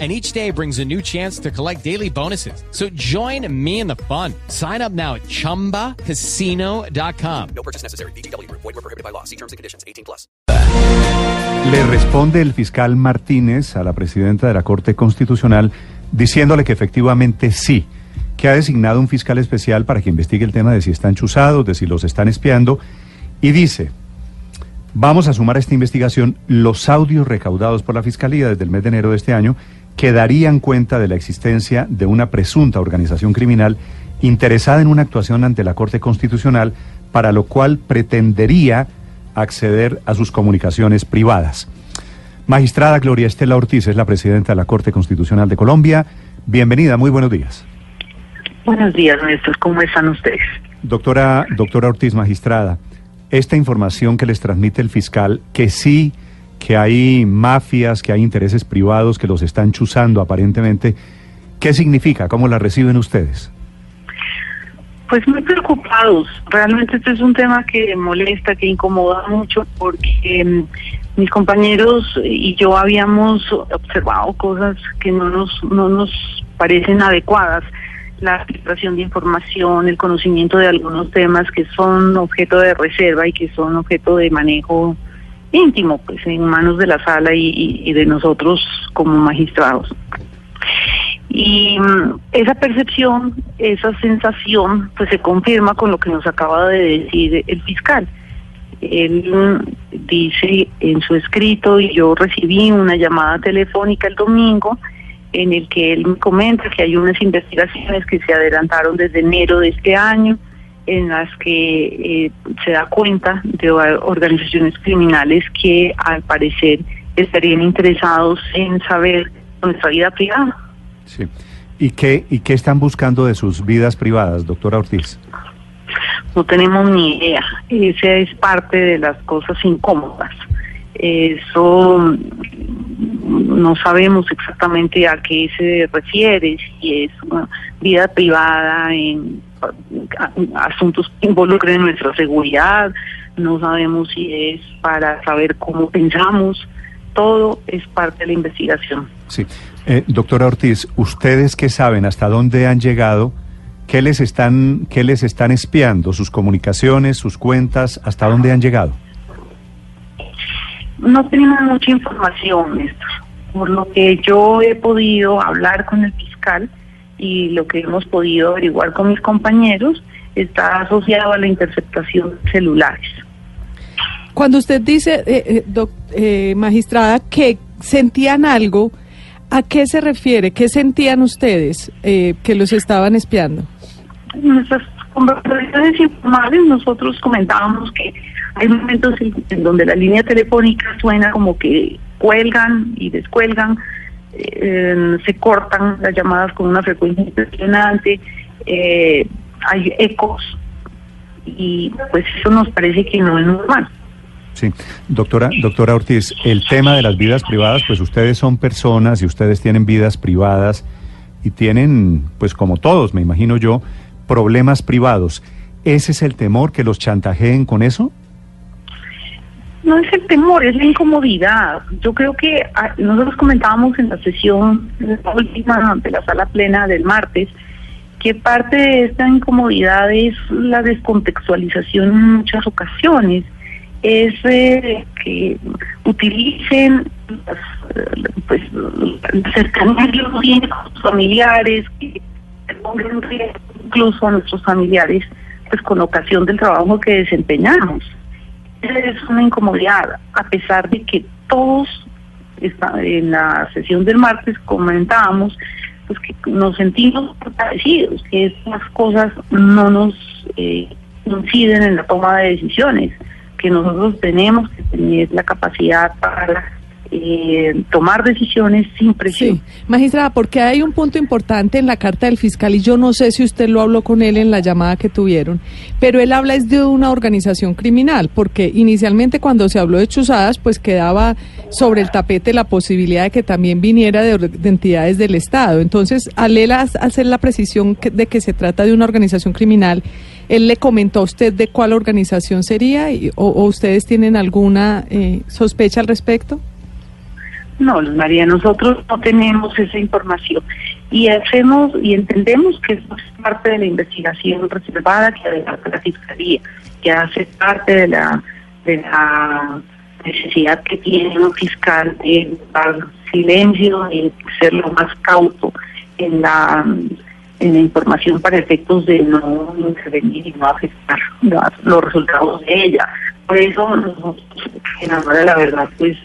and each day brings a new chance to collect daily bonuses. So join me in the fun. Sign up now at ChumbaCasino.com. No purchase necessary. BGW. Void were prohibited by law. See terms and conditions. 18 plus. Le responde el fiscal Martínez a la presidenta de la Corte Constitucional diciéndole que efectivamente sí, que ha designado un fiscal especial para que investigue el tema de si están chuzados, de si los están espiando, y dice, vamos a sumar a esta investigación los audios recaudados por la Fiscalía desde el mes de enero de este año que darían cuenta de la existencia de una presunta organización criminal interesada en una actuación ante la Corte Constitucional, para lo cual pretendería acceder a sus comunicaciones privadas. Magistrada Gloria Estela Ortiz es la presidenta de la Corte Constitucional de Colombia. Bienvenida, muy buenos días. Buenos días, Néstor. ¿Cómo están ustedes? Doctora, doctora Ortiz, magistrada, esta información que les transmite el fiscal, que sí que hay mafias, que hay intereses privados que los están chuzando aparentemente. ¿Qué significa? ¿Cómo la reciben ustedes? Pues muy preocupados. Realmente este es un tema que molesta, que incomoda mucho porque mm, mis compañeros y yo habíamos observado cosas que no nos, no nos parecen adecuadas. La filtración de información, el conocimiento de algunos temas que son objeto de reserva y que son objeto de manejo íntimo, pues en manos de la sala y, de nosotros como magistrados. Y mm, esa percepción, esa sensación, pues se confirma con lo que nos acaba de decir el fiscal. Él mm, dice en su escrito, y yo recibí una llamada telefónica el domingo, en el que él me comenta que hay unas investigaciones que se adelantaron desde enero de este año, en las que eh, se da cuenta de organizaciones criminales que al parecer estarían interesados en saber nuestra vida privada. Sí. ¿Y qué, ¿Y qué están buscando de sus vidas privadas, doctora Ortiz? No tenemos ni idea. Esa es parte de las cosas incómodas. Eso no sabemos exactamente a qué se refiere, si es una vida privada en asuntos que involucren nuestra seguridad, no sabemos si es para saber cómo pensamos, todo es parte de la investigación. Sí. Eh, doctora Ortiz, ¿ustedes qué saben? ¿Hasta dónde han llegado? ¿Qué les están, qué les están espiando? ¿Sus comunicaciones, sus cuentas? ¿Hasta dónde han llegado? No tenemos mucha información, Néstor. Por lo que yo he podido hablar con el fiscal, y lo que hemos podido averiguar con mis compañeros está asociado a la interceptación de celulares. Cuando usted dice, eh, eh, eh, magistrada, que sentían algo, ¿a qué se refiere? ¿Qué sentían ustedes que los estaban espiando? En nuestras conversaciones informales nosotros comentábamos que hay momentos en donde la línea telefónica suena como que cuelgan y descuelgan, eh, se cortan las llamadas con una frecuencia impresionante, eh, hay ecos y pues eso nos parece que no es normal. Sí, doctora, doctora Ortiz, el tema de las vidas privadas, pues ustedes son personas y ustedes tienen vidas privadas y tienen, pues como todos, me imagino yo, problemas privados. ¿Ese es el temor que los chantajeen con eso? No es el temor, es la incomodidad. Yo creo que ah, nosotros comentábamos en la sesión última de la sala plena del martes que parte de esta incomodidad es la descontextualización en muchas ocasiones. Es eh, que utilicen las, pues, la cercanía que con sus familiares, que pongan incluso a nuestros familiares, pues con ocasión del trabajo que desempeñamos es una incomodidad, a pesar de que todos en la sesión del martes comentábamos pues que nos sentimos fortalecidos, que estas cosas no nos eh, inciden en la toma de decisiones, que nosotros tenemos que tener la capacidad para eh, tomar decisiones sin presión. Sí, magistrada, porque hay un punto importante en la carta del fiscal y yo no sé si usted lo habló con él en la llamada que tuvieron, pero él habla es de una organización criminal, porque inicialmente cuando se habló de chuzadas, pues quedaba sobre el tapete la posibilidad de que también viniera de, entidades del Estado. Entonces, al él hacer la precisión que- de que se trata de una organización criminal, él le comentó a usted de cuál organización sería y- o, o ustedes tienen alguna eh, sospecha al respecto. No, Luz María, nosotros no tenemos esa información y hacemos y entendemos que eso es parte de la investigación reservada que adelanta la Fiscalía, que hace parte de la, de la necesidad que tiene un fiscal de dar silencio y ser lo más cauto en la, en la información para efectos de no intervenir y no afectar los resultados de ella. Por eso nosotros, en la verdad, pues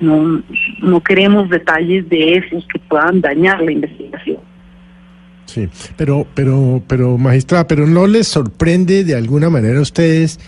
no, no queremos detalles de esos que puedan dañar la investigación. Sí, pero, pero, pero, magistrada, pero ¿no les sorprende de alguna manera a ustedes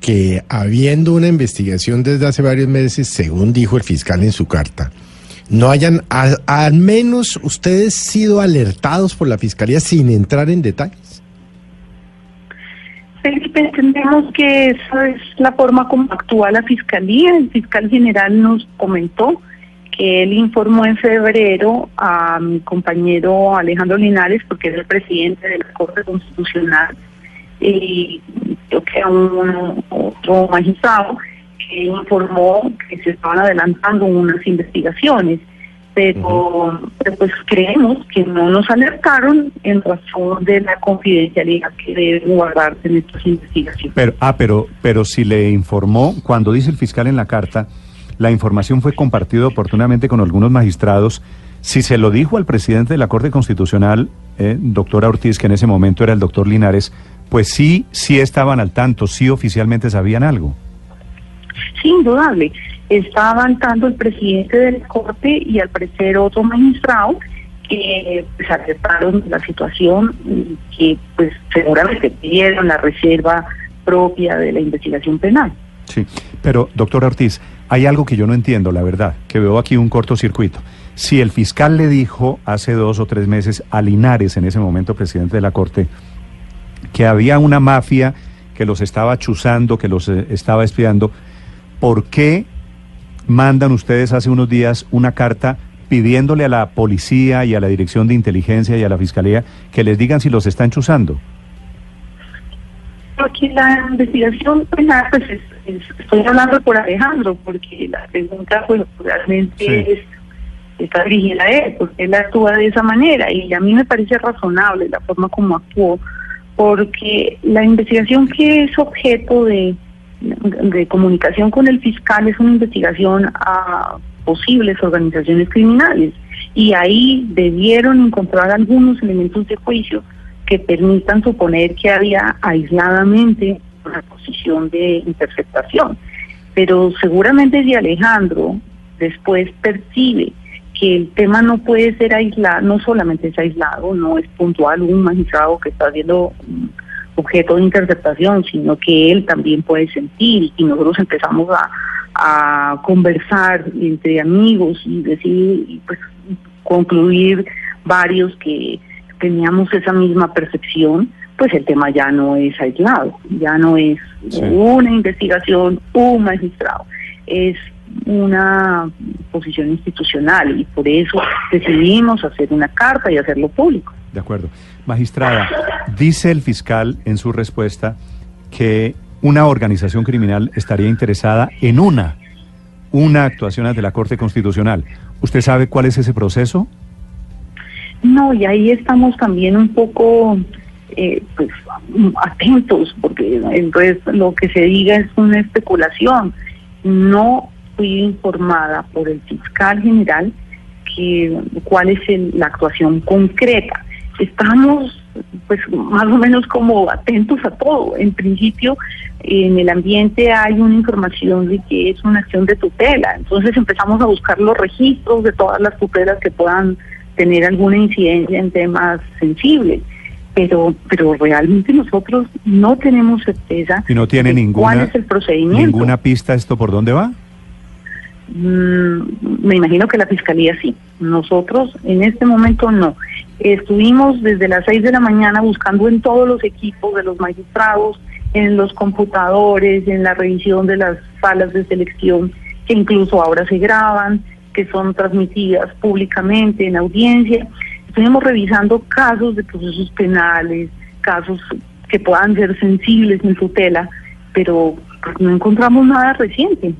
que habiendo una investigación desde hace varios meses, según dijo el fiscal en su carta, no hayan a- al menos ustedes sido alertados por la fiscalía sin entrar en detalles? Felipe, entendemos que esa es la forma como actúa la Fiscalía. El fiscal general nos comentó que él informó en febrero a mi compañero Alejandro Linares, porque es el presidente de la Corte Constitucional, y creo que a un otro magistrado, que informó que se estaban adelantando unas investigaciones. Pero, pero pues creemos que no nos alertaron en razón de la confidencialidad que debe guardarse en estas investigaciones. Pero, ah, pero, pero si le informó, cuando dice el fiscal en la carta, la información fue compartida oportunamente con algunos magistrados. Si se lo dijo al presidente de la Corte Constitucional, eh, doctora Ortiz, que en ese momento era el doctor Linares, pues sí, sí estaban al tanto, sí oficialmente sabían algo. Sí, indudable. Está avanzando el presidente de la Corte y al parecer otro magistrado que pues, aceptaron la situación y que pues seguramente pidieron la reserva propia de la investigación penal. Sí, pero doctora Ortiz, hay algo que yo no entiendo, la verdad, que veo aquí un cortocircuito. Si el fiscal le dijo hace dos o tres meses a Linares, en ese momento presidente de la Corte, que había una mafia que los estaba chuzando, que los eh, estaba espiando, ¿por qué mandan ustedes hace unos días una carta pidiéndole a la policía y a la dirección de inteligencia y a la fiscalía que les digan si los están chuzando? Aquí la investigación penal, pues es- es- estoy hablando por Alejandro, porque la pregunta pues realmente Sí. es, está dirigida a él, porque él actúa de esa manera y a mí me parece razonable la forma como actuó, porque la investigación que es objeto de, de comunicación con el fiscal es una investigación a posibles organizaciones criminales y ahí debieron encontrar algunos elementos de juicio que permitan suponer que había aisladamente una posición de interceptación. Pero seguramente si Alejandro después percibe que el tema no puede ser aislado, no solamente es aislado, no es puntual un magistrado que está mm, objeto de interceptación, sino que él también puede sentir y nosotros empezamos a, a conversar entre amigos y decir, y pues concluir varios que teníamos esa misma percepción, pues el tema ya no es aislado, ya no es Sí. una investigación, un magistrado, es una posición institucional y por eso decidimos hacer una carta y hacerlo público. De acuerdo. Magistrada, dice el fiscal en su respuesta que una organización criminal estaría interesada en una, una actuación ante la Corte Constitucional. ¿Usted sabe cuál es ese proceso? No, y ahí estamos también un poco eh, pues atentos, porque entonces lo que se diga es una especulación. No fui informada por el fiscal general que cuál es la actuación concreta. Estamos pues más o menos como atentos a todo. En principio, en el ambiente hay una información de que es una acción de tutela. Entonces empezamos a buscar los registros de todas las tutelas que puedan tener alguna incidencia en temas sensibles. Pero, pero realmente nosotros no tenemos certeza Y no tiene de ninguna, cuál es el procedimiento. ninguna pista esto por dónde va. Mm, me imagino que la fiscalía sí. Nosotros en este momento no. Estuvimos desde las 6 de la mañana buscando en todos los equipos de los magistrados, en los computadores, en la revisión de las salas de selección, que incluso ahora se graban, que son transmitidas públicamente en audiencia. Estuvimos revisando casos de procesos penales, casos que puedan ser sensibles en tutela, pero no encontramos nada reciente.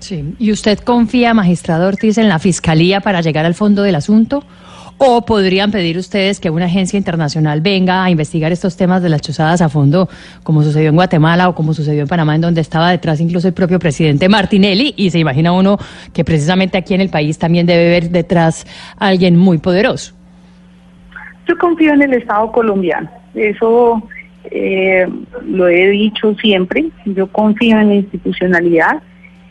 Sí. ¿Y usted confía, magistrado Ortiz, en la fiscalía para llegar al fondo del asunto? ¿O podrían pedir ustedes que una agencia internacional venga a investigar estos temas de las chuzadas a fondo, como sucedió en Guatemala o como sucedió en Panamá, en donde estaba detrás incluso el propio presidente Martinelli? Y se imagina uno que precisamente aquí en el país también debe haber detrás a alguien muy poderoso. Yo confío en el Estado colombiano. Eso eh, lo he dicho siempre. Yo confío en la institucionalidad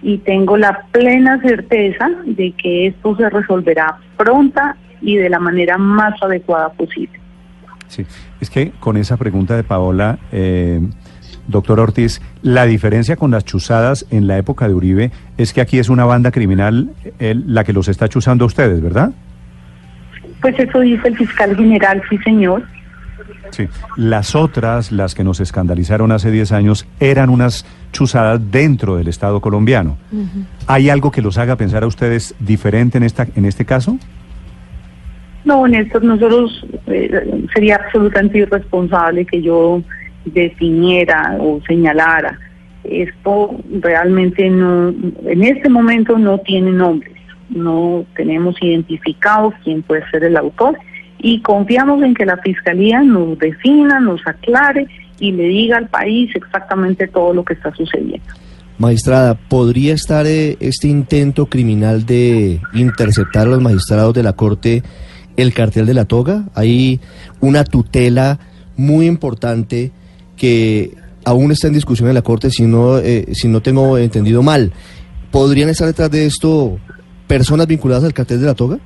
y tengo la plena certeza de que esto se resolverá pronta y de la manera más adecuada posible. Sí, es que con esa pregunta de Paola, eh, doctor Ortiz, la diferencia con las chuzadas en la época de Uribe es que aquí es una banda criminal eh, la que los está chuzando a ustedes, ¿verdad? Pues eso dice el fiscal general, sí señor. Sí. Las otras, las que nos escandalizaron hace 10 años, eran unas chuzadas dentro del Estado colombiano. ¿Hay algo que los haga pensar a ustedes diferente en, esta, en este caso? No, Néstor, nosotros eh, sería absolutamente irresponsable que yo definiera o señalara. Esto realmente no, en este momento no tiene nombres, no tenemos identificado quién puede ser el autor y confiamos en que la Fiscalía nos defina, nos aclare y le diga al país exactamente todo lo que está sucediendo. Magistrada, ¿podría estar eh, este intento criminal de interceptar a los magistrados de la Corte el cartel de la toga. Hay una tutela muy importante que aún está en discusión en la Corte, si no, eh, si no tengo entendido mal. ¿Podrían estar detrás de esto personas vinculadas al cartel de la toga?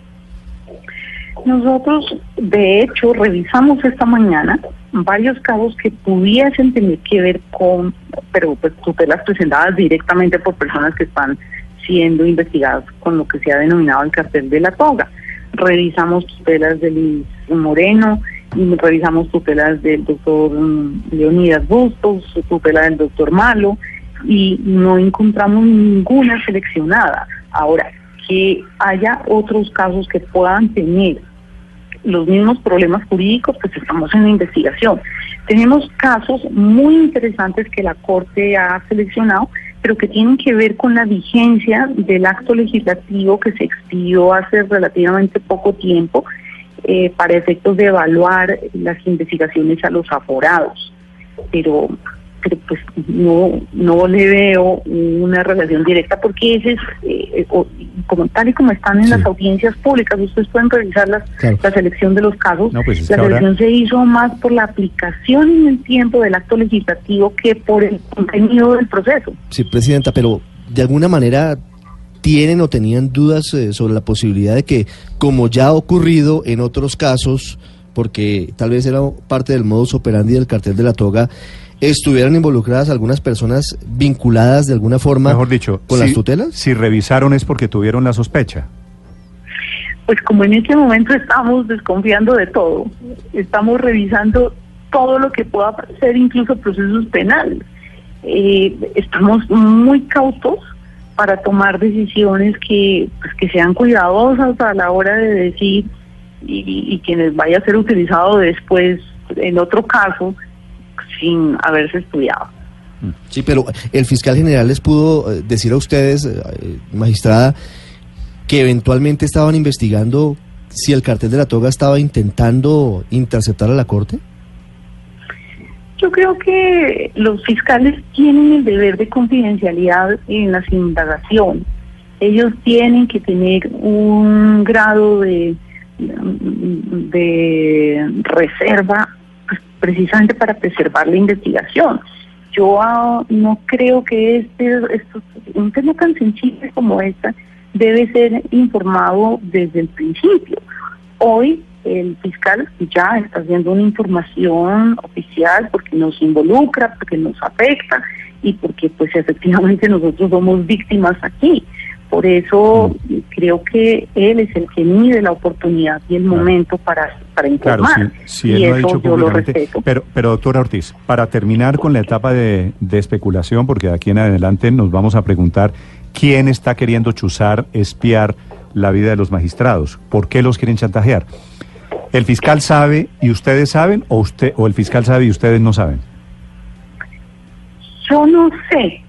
Nosotros, de hecho, revisamos esta mañana varios casos que pudiesen tener que ver con, pero pues tutelas presentadas directamente por personas que están siendo investigadas con lo que se ha denominado el cartel de la toga revisamos tutelas de Luis Moreno, y revisamos tutelas del doctor mm, Leonidas Bustos, tutela del doctor Malo, y no encontramos ninguna seleccionada. Ahora, que haya otros casos que puedan tener los mismos problemas jurídicos, pues estamos en investigación. Tenemos casos muy interesantes que la Corte ha seleccionado pero que tienen que ver con la vigencia del acto legislativo que se expidió hace relativamente poco tiempo eh, para efectos de evaluar las investigaciones a los aforados. Pero pero pues no no le veo una relación directa porque ese es eh, como tal y como están en las audiencias públicas ustedes pueden revisar las, la selección de los casos. Pues la selección se hizo más por la aplicación en el tiempo del acto legislativo que por el contenido del proceso. Sí presidenta pero de alguna manera tienen o tenían dudas eh, sobre la posibilidad de que como ya ha ocurrido en otros casos porque tal vez era parte del modus operandi del cartel de la toga estuvieran involucradas algunas personas vinculadas de alguna forma Mejor dicho, con las tutelas? Si revisaron es porque tuvieron la sospecha. Pues como en este momento estamos desconfiando de todo, estamos revisando todo lo que pueda ser incluso procesos penales. Eh, estamos muy cautos para tomar decisiones que, pues, que sean cuidadosas a la hora de decir y, y que les vaya a ser utilizado después en otro caso sin haberse estudiado. Sí, pero el fiscal general les pudo eh, decir a ustedes, eh, magistrada, que eventualmente estaban investigando si el cartel de la toga estaba intentando interceptar a la corte. Yo creo que los fiscales tienen el deber de confidencialidad en las indagaciones. Ellos tienen que tener un grado de, de reserva precisamente para preservar la investigación. Yo ah, no creo que este, un tema tan sensible como este debe ser informado desde el principio. Hoy el fiscal ya está haciendo una información oficial porque nos involucra, porque nos afecta y porque pues efectivamente nosotros somos víctimas aquí. Por eso creo que él es el que mide la oportunidad y el momento para, para Claro, informar. sí, sí, y él lo ha eso dicho yo lo públicamente. respeto. Pero, pero doctora Ortiz, para terminar con la etapa de, de especulación, porque de aquí en adelante nos vamos a preguntar quién está queriendo chuzar, espiar la vida de los magistrados, por qué los quieren chantajear. ¿El fiscal sabe y ustedes saben o usted o el fiscal sabe y ustedes no saben? Yo no sé,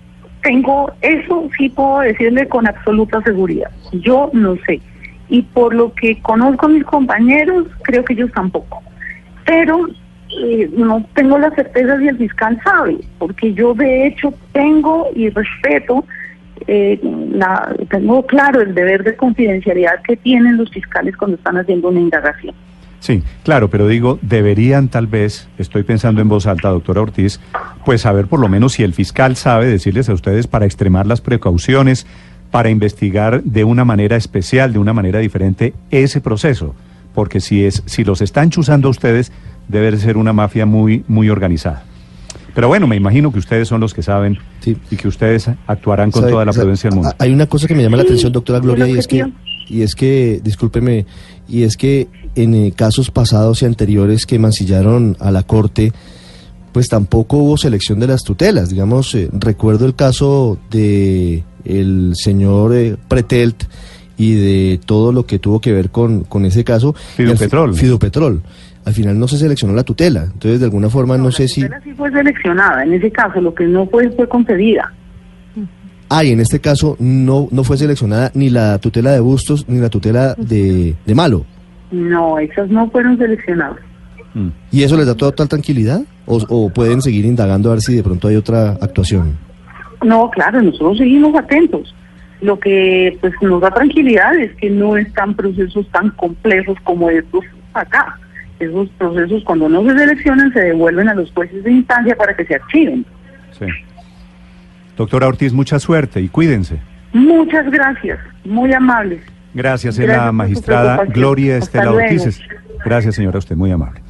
tengo, eso sí puedo decirle con absoluta seguridad. Yo no sé. Y por lo que conozco a mis compañeros, creo que ellos tampoco. Pero eh, no tengo la certeza si el fiscal sabe, porque yo de hecho tengo y respeto, eh, la, tengo claro el deber de confidencialidad que tienen los fiscales cuando están haciendo una indagación. Sí, claro, pero digo, deberían tal vez, estoy pensando en voz alta, doctora Ortiz, pues saber por lo menos si el fiscal sabe decirles a ustedes para extremar las precauciones, para investigar de una manera especial, de una manera diferente ese proceso, porque si es si los están chuzando a ustedes, debe de ser una mafia muy muy organizada. Pero bueno, me imagino que ustedes son los que saben Sí. y que ustedes actuarán con ¿Sabe- toda la prudencia del mundo. Hay una cosa que me llama la atención, doctora Gloria, y es que, y es que, discúlpeme, y es que en eh, casos pasados y anteriores que mancillaron a la Corte, pues tampoco hubo selección de las tutelas. Digamos, eh, recuerdo el caso de el señor eh, Pretelt y de todo lo que tuvo que ver con, con ese caso. Fidopetrol. Fidopetrol. Al final no se seleccionó la tutela. Entonces, de alguna forma, no, sé la si... tutela sí fue seleccionada, en ese caso lo que no fue fue concedida. Ah, y en este caso no, no fue seleccionada ni la tutela de Bustos ni la tutela de, de Malo. No, esas no fueron seleccionadas. Mm. ¿Y eso les da total tranquilidad? ¿O, o pueden seguir indagando a ver si de pronto hay otra actuación? No, claro, nosotros seguimos atentos. Lo que pues nos da tranquilidad es que no están procesos tan complejos como estos acá. Esos procesos cuando no se seleccionan se devuelven a los jueces de instancia para que se archiven. Sí. Doctora Ortiz, mucha suerte y cuídense. Muchas gracias, muy amables. Gracias, su magistrada. Gloria Estela. Ortiz. Gracias, señora, usted muy amable.